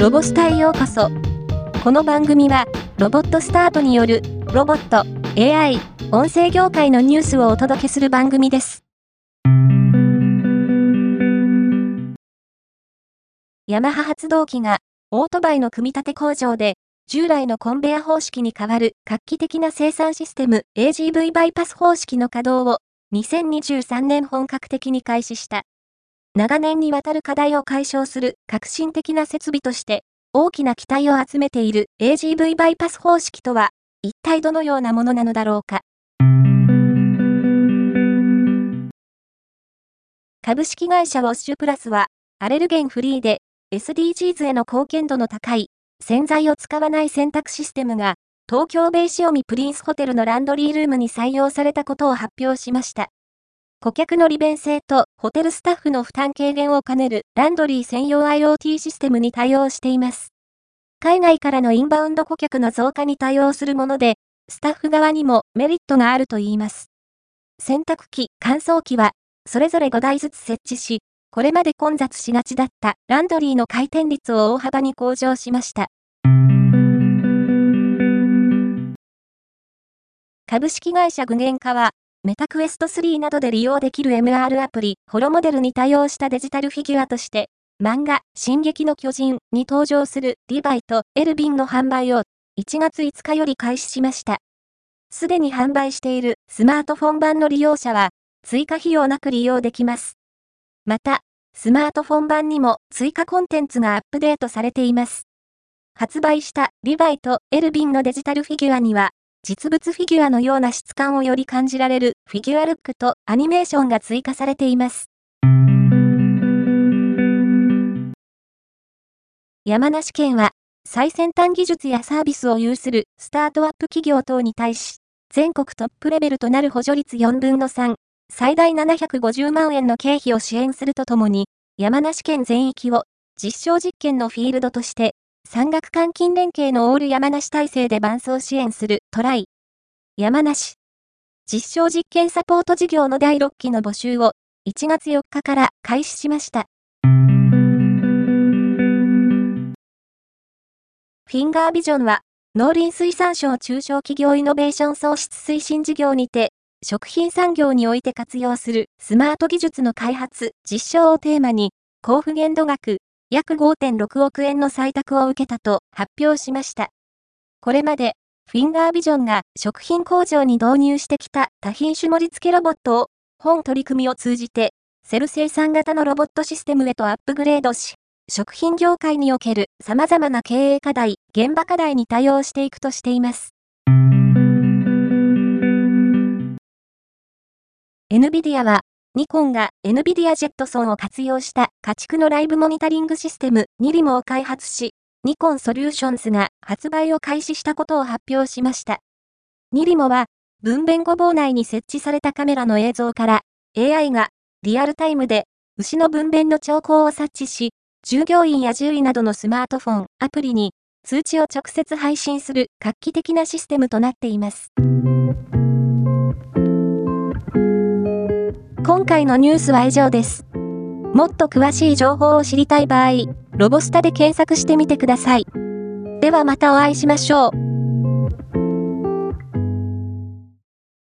ロボスタへようこそ。この番組は、ロボットスタートによる、ロボット、AI、音声業界のニュースをお届けする番組です。ヤマハ発動機が、オートバイの組み立て工場で、従来のコンベア方式に代わる画期的な生産システム AGV バイパス方式の稼働を2023年本格的に開始した。長年にわたる課題を解消する革新的な設備として大きな期待を集めている AGV バイパス方式とは一体どのようなものなのだろうか。株式会社ウォッシュプラスはアレルゲンフリーで SDGs への貢献度の高い洗剤を使わない洗濯システムが東京ベイシオミプリンスホテルのランドリールームに採用されたことを発表しました。顧客の利便性とホテルスタッフの負担軽減を兼ねるランドリー専用 IoT システムに対応しています。海外からのインバウンド顧客の増加に対応するもので、スタッフ側にもメリットがあるといいます。洗濯機、乾燥機は、それぞれ5台ずつ設置し、これまで混雑しがちだったランドリーの回転率を大幅に向上しました。株式会社具現化は、メタクエスト3などで利用できる MR アプリ、ホロモデルに対応したデジタルフィギュアとして、漫画、進撃の巨人に登場するリヴァイとエルビンの販売を1月5日より開始しました。すでに販売しているスマートフォン版の利用者は、追加費用なく利用できます。また、スマートフォン版にも追加コンテンツがアップデートされています。発売したリヴァイとエルビンのデジタルフィギュアには、実物フィギュアのような質感をより感じられるフィギュアルックとアニメーションが追加されています。山梨県は最先端技術やサービスを有するスタートアップ企業等に対し、全国トップレベルとなる補助率4分の3、最大750万円の経費を支援するとともに、山梨県全域を実証実験のフィールドとして産学換金連携のオール山梨体制で伴走支援するトライ。山梨。実証実験サポート事業の第6期の募集を1月4日から開始しました。フィンガービジョンは農林水産省中小企業イノベーション創出推進事業にて食品産業において活用するスマート技術の開発、実証をテーマに、交付限度額約5.6億円の採択を受けたと発表しました。これまで、フィンガービジョンが食品工場に導入してきた多品種盛り付けロボットを本取り組みを通じて、セル生産型のロボットシステムへとアップグレードし、食品業界における様々な経営課題、現場課題に対応していくとしています。NVIDIA はニコンが NVIDIA ジェットソンを活用した家畜のライブモニタリングシステムニリモを開発し、ニコンソリューションズが発売を開始したことを発表しました。ニリモは、分娩後房内に設置されたカメラの映像から AI がリアルタイムで牛の分娩の兆候を察知し、従業員や獣医などのスマートフォン、アプリに通知を直接配信する画期的なシステムとなっています。今回のニュースは以上です。もっと詳しい情報を知りたい場合、ロボスタで検索してみてください。ではまたお会いしましょう。